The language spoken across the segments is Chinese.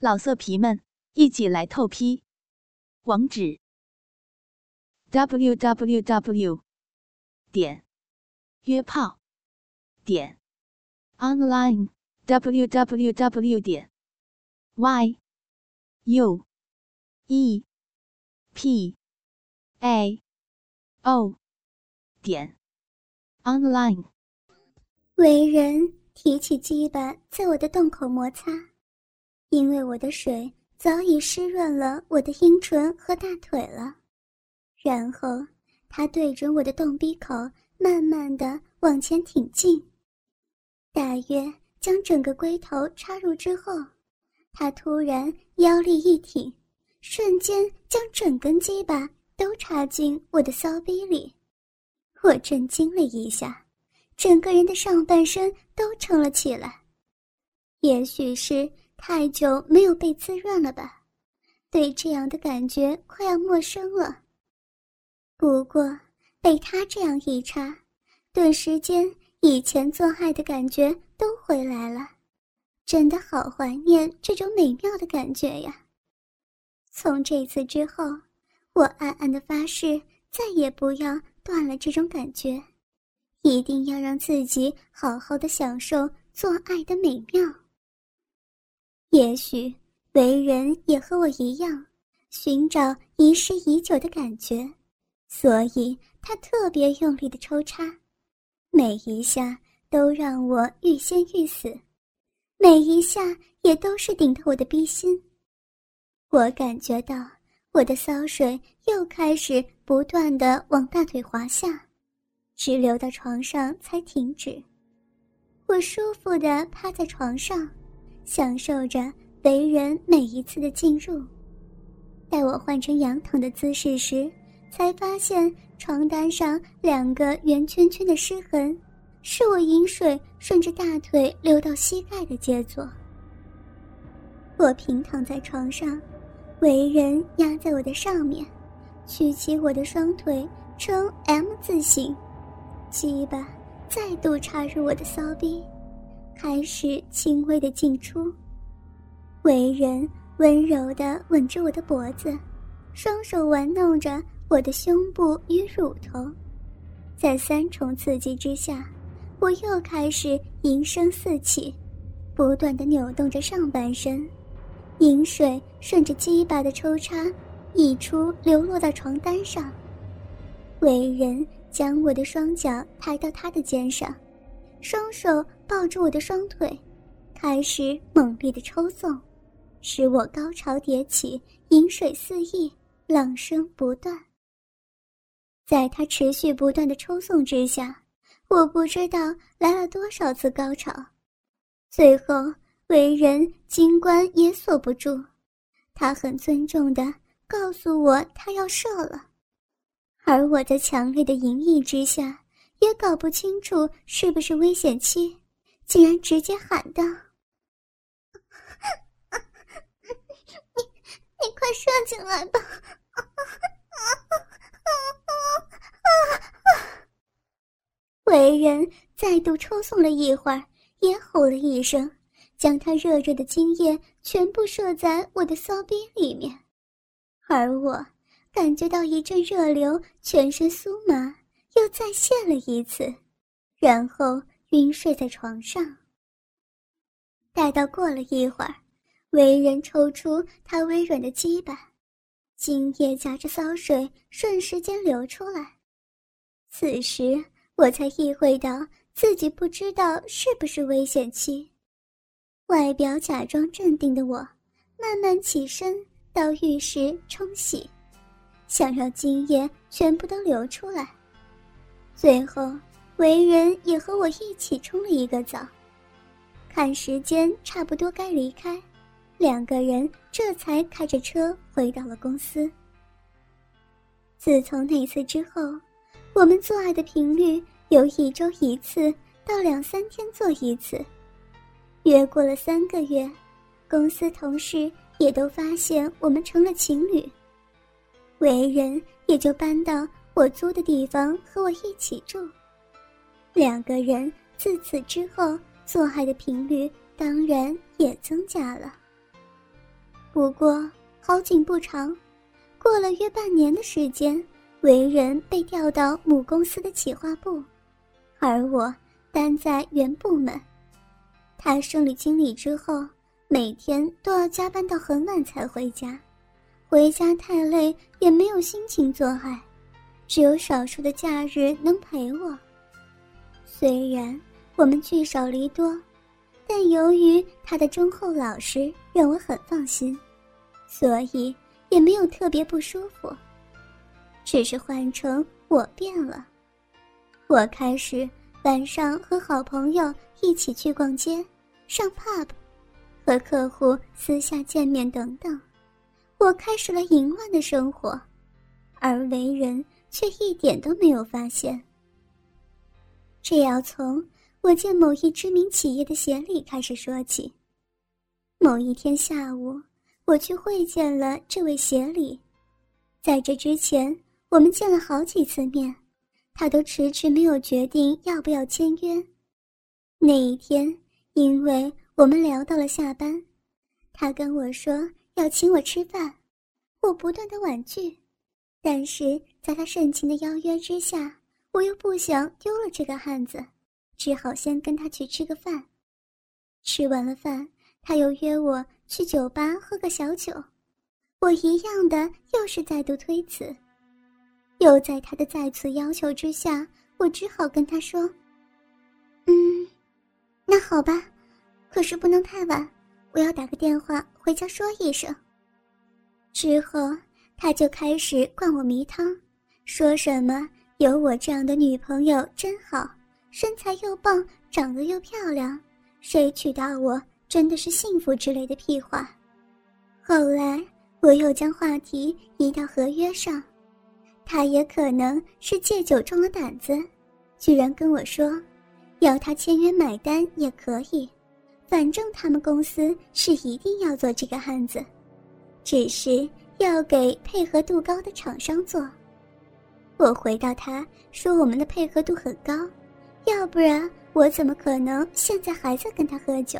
老色皮们，一起来透批！网址：w w w 点约炮点 online w w w 点 y u e p a o 点 online。为人提起鸡巴，在我的洞口摩擦。因为我的水早已湿润了我的阴唇和大腿了，然后他对准我的洞鼻口，慢慢的往前挺进，大约将整个龟头插入之后，他突然腰力一挺，瞬间将整根鸡巴都插进我的骚逼里，我震惊了一下，整个人的上半身都撑了起来，也许是。太久没有被滋润了吧？对这样的感觉快要陌生了。不过被他这样一插，顿时间以前做爱的感觉都回来了，真的好怀念这种美妙的感觉呀！从这次之后，我暗暗的发誓再也不要断了这种感觉，一定要让自己好好的享受做爱的美妙。也许为人也和我一样，寻找遗失已久的感觉，所以他特别用力的抽插，每一下都让我欲仙欲死，每一下也都是顶着我的逼心。我感觉到我的骚水又开始不断的往大腿滑下，直流到床上才停止。我舒服的趴在床上。享受着为人每一次的进入。待我换成仰躺的姿势时，才发现床单上两个圆圈圈的湿痕，是我饮水顺着大腿流到膝盖的杰作。我平躺在床上，为人压在我的上面，曲起我的双腿呈 M 字形，鸡巴再度插入我的骚逼。开始轻微的进出，为人温柔的吻着我的脖子，双手玩弄着我的胸部与乳头，在三重刺激之下，我又开始淫声四起，不断的扭动着上半身，饮水顺着鸡巴的抽插溢出，流落到床单上。为人将我的双脚抬到他的肩上。双手抱住我的双腿，开始猛烈的抽送，使我高潮迭起，饮水四溢，浪声不断。在他持续不断的抽送之下，我不知道来了多少次高潮，最后为人金冠也锁不住，他很尊重的告诉我他要射了，而我在强烈的淫意之下。也搞不清楚是不是危险期，竟然直接喊道：“你你快射进来吧！”为人再度抽送了一会儿，也吼了一声，将他热热的精液全部射在我的骚逼里面，而我感觉到一阵热流，全身酥麻。又再现了一次，然后晕睡在床上。待到过了一会儿，为人抽出他微软的鸡巴，精液夹着骚水瞬时间流出来。此时我才意会到自己不知道是不是危险期。外表假装镇定的我，慢慢起身到浴室冲洗，想让精液全部都流出来。最后，为人也和我一起冲了一个澡，看时间差不多该离开，两个人这才开着车回到了公司。自从那次之后，我们做爱的频率由一周一次到两三天做一次。约过了三个月，公司同事也都发现我们成了情侣，为人也就搬到。我租的地方和我一起住，两个人自此之后做爱的频率当然也增加了。不过好景不长，过了约半年的时间，为人被调到母公司的企划部，而我担在原部门。他升了经理之后，每天都要加班到很晚才回家，回家太累也没有心情做爱，只有少数的假日能陪我。虽然我们聚少离多，但由于他的忠厚老实，让我很放心，所以也没有特别不舒服。只是换成我变了，我开始。晚上和好朋友一起去逛街、上 pub，和客户私下见面等等，我开始了淫乱的生活，而为人却一点都没有发现。这要从我见某一知名企业的协理开始说起。某一天下午，我去会见了这位协理，在这之前，我们见了好几次面。他都迟迟没有决定要不要签约。那一天，因为我们聊到了下班，他跟我说要请我吃饭，我不断的婉拒，但是在他盛情的邀约之下，我又不想丢了这个汉子，只好先跟他去吃个饭。吃完了饭，他又约我去酒吧喝个小酒，我一样的又是再度推辞。又在他的再次要求之下，我只好跟他说：“嗯，那好吧，可是不能太晚，我要打个电话回家说一声。”之后他就开始灌我迷汤，说什么有我这样的女朋友真好，身材又棒，长得又漂亮，谁娶到我真的是幸福之类的屁话。后来我又将话题移到合约上。他也可能是借酒壮了胆子，居然跟我说，要他签约买单也可以，反正他们公司是一定要做这个汉子，只是要给配合度高的厂商做。我回答他说我们的配合度很高，要不然我怎么可能现在还在跟他喝酒？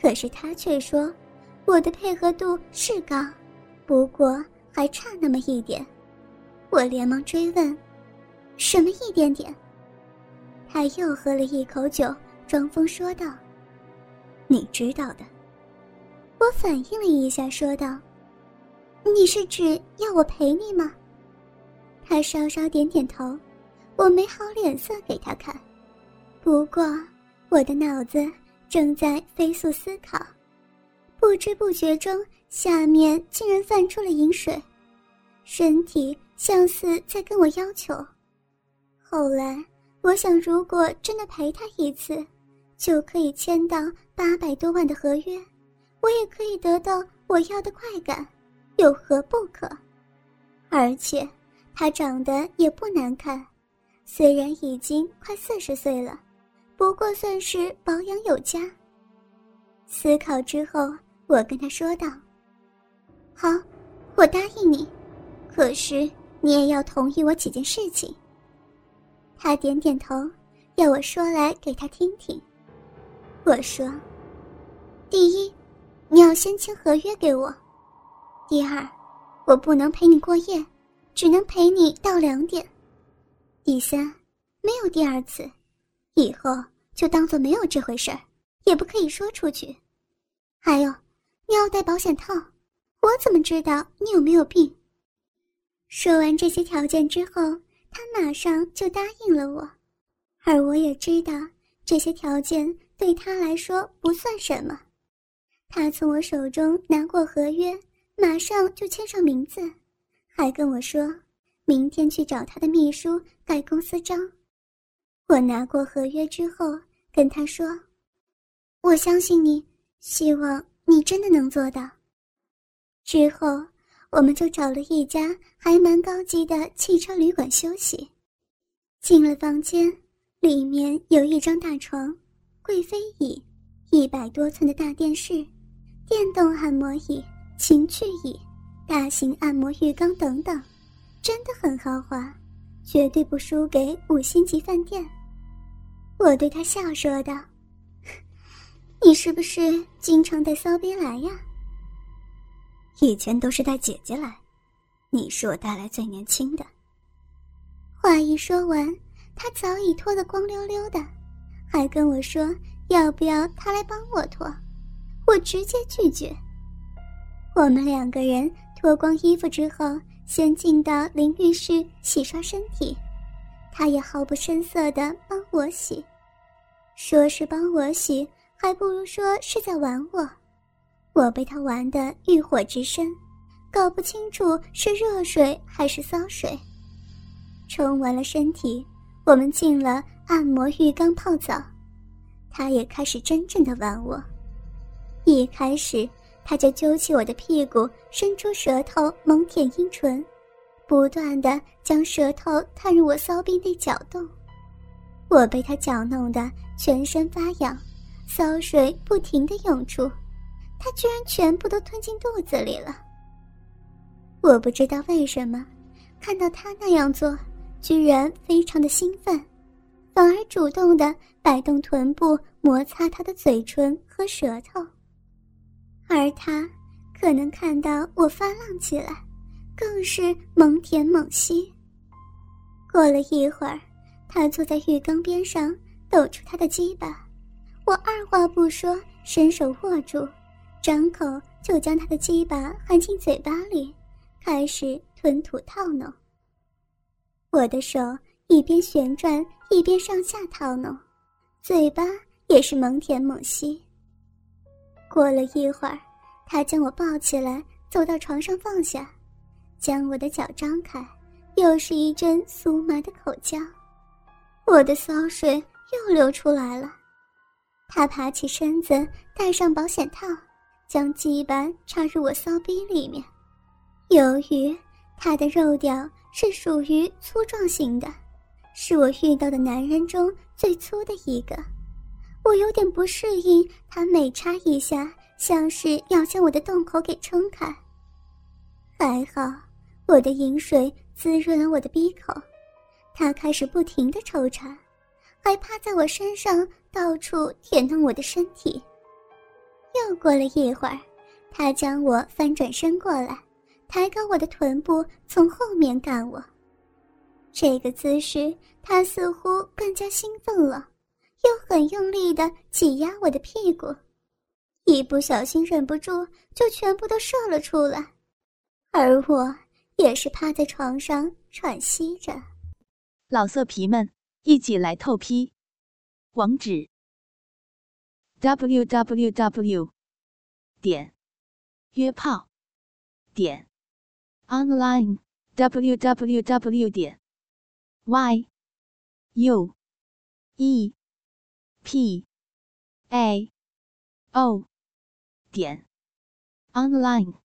可是他却说，我的配合度是高，不过还差那么一点。我连忙追问：“什么一点点？”他又喝了一口酒，装疯说道：“你知道的。”我反应了一下，说道：“你是指要我陪你吗？”他稍稍点点头，我没好脸色给他看。不过我的脑子正在飞速思考，不知不觉中，下面竟然泛出了饮水，身体。像是在跟我要求。后来，我想，如果真的陪他一次，就可以签到八百多万的合约，我也可以得到我要的快感，有何不可？而且，他长得也不难看，虽然已经快四十岁了，不过算是保养有加。思考之后，我跟他说道：“好，我答应你，可是。”你也要同意我几件事情。他点点头，要我说来给他听听。我说：“第一，你要先签合约给我；第二，我不能陪你过夜，只能陪你到两点；第三，没有第二次，以后就当做没有这回事儿，也不可以说出去。还有，你要带保险套，我怎么知道你有没有病？”说完这些条件之后，他马上就答应了我，而我也知道这些条件对他来说不算什么。他从我手中拿过合约，马上就签上名字，还跟我说明天去找他的秘书盖公司章。我拿过合约之后，跟他说：“我相信你，希望你真的能做到。”之后。我们就找了一家还蛮高级的汽车旅馆休息。进了房间，里面有一张大床、贵妃椅、一百多寸的大电视、电动按摩椅、情趣椅、大型按摩浴缸等等，真的很豪华，绝对不输给五星级饭店。我对他笑说道：“你是不是经常带骚逼来呀？”以前都是带姐姐来，你是我带来最年轻的。话一说完，他早已脱得光溜溜的，还跟我说要不要他来帮我脱，我直接拒绝。我们两个人脱光衣服之后，先进到淋浴室洗刷身体，他也毫不生涩的帮我洗。说是帮我洗，还不如说是在玩我。我被他玩得欲火直升，搞不清楚是热水还是骚水。冲完了身体，我们进了按摩浴缸泡澡，他也开始真正的玩我。一开始，他就揪起我的屁股，伸出舌头猛舔阴唇，不断的将舌头探入我骚逼内搅动。我被他搅弄得全身发痒，骚水不停的涌出，他居然全部都吞进肚子里了。我不知道为什么，看到他那样做，居然非常的兴奋，反而主动的摆动臀部摩擦他的嘴唇和舌头，而他可能看到我发浪起来，更是猛舔猛吸。过了一会儿。他坐在浴缸边上，抖出他的鸡巴，我二话不说，伸手握住，张口就将他的鸡巴含进嘴巴里，开始吞吐套弄。我的手一边旋转，一边上下套弄，嘴巴也是猛舔猛吸。过了一会儿，他将我抱起来，走到床上放下，将我的脚张开，又是一阵酥麻的口交。我的骚水又流出来了，他爬起身子，戴上保险套，将鸡巴插入我骚逼里面。由于他的肉屌是属于粗壮型的，是我遇到的男人中最粗的一个，我有点不适应他每插一下，像是要将我的洞口给撑开。还好，我的饮水滋润了我的鼻口。他开始不停的抽插，还趴在我身上到处舔弄我的身体。又过了一会儿，他将我翻转身过来，抬高我的臀部，从后面干我。这个姿势，他似乎更加兴奋了，又很用力的挤压我的屁股，一不小心忍不住就全部都射了出来，而我也是趴在床上喘息着。老色皮们，一起来透批！网址：w w w 点约炮点 online w w w 点 y u e p a o 点 online。